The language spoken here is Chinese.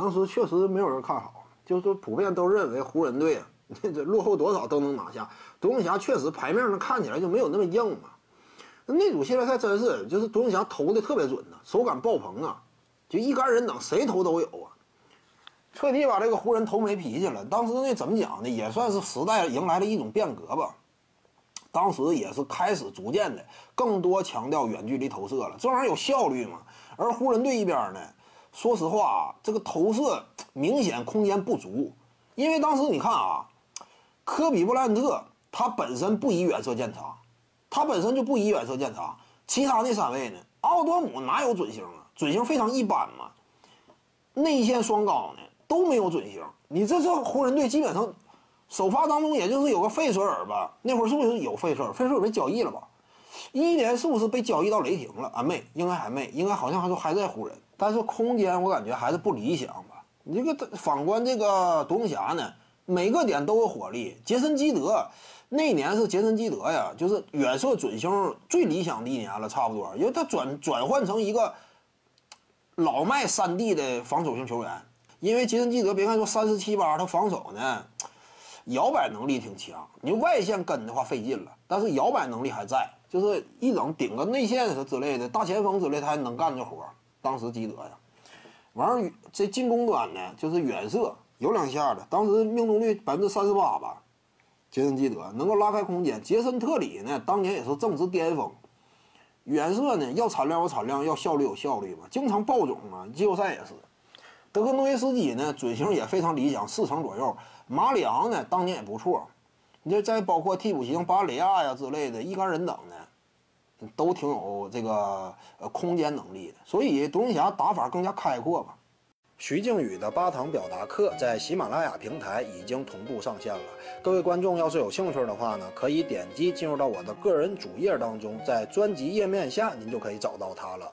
当时确实没有人看好，就是说普遍都认为湖人队啊，这落后多少都能拿下。独行侠确实牌面上看起来就没有那么硬嘛。那组系列赛真是，就是独行侠投的特别准呐，手感爆棚啊，就一干人等谁投都有啊，彻底把这个湖人投没脾气了。当时那怎么讲呢？也算是时代迎来了一种变革吧。当时也是开始逐渐的更多强调远距离投射了，这玩意儿有效率嘛。而湖人队一边呢，说实话啊，这个投射明显空间不足，因为当时你看啊，科比布莱恩特他本身不以远射见长。他本身就不以远射见长，其他那三位呢？奥多姆哪有准星啊？准星非常一般嘛。内线双高呢都没有准星。你这这湖人队基本上首发当中也就是有个费舍尔吧？那会儿是不是有费舍尔？费舍尔被交易了吧？一年是不是被交易到雷霆了？啊，没，应该还没，应该好像还说还在湖人。但是空间我感觉还是不理想吧。你这个反观这个独行侠呢，每个点都有火力。杰森基德。那年是杰森基德呀，就是远射准星最理想的一年了，差不多，因为他转转换成一个老迈三 D 的防守型球员。因为杰森基德别看说三十七八，他防守呢摇摆能力挺强，你外线跟的话费劲了，但是摇摆能力还在，就是一整顶个内线是之类的大前锋之类，他还能干这活。当时基德呀，完儿这进攻端呢就是远射有两下的，当时命中率百分之三十八吧。杰森基德能够拉开空间，杰森特里呢，当年也是正值巅峰。远射呢，要产量有产量，要效率有效率嘛，经常爆种啊。季后赛也是。德克诺维斯基呢，准星也非常理想，四成左右。马里昂呢，当年也不错。你这再包括替补型巴里亚呀之类的，一干人等呢，都挺有这个呃空间能力的。所以独行侠打法更加开阔吧。徐静宇的八堂表达课在喜马拉雅平台已经同步上线了。各位观众要是有兴趣的话呢，可以点击进入到我的个人主页当中，在专辑页面下您就可以找到它了。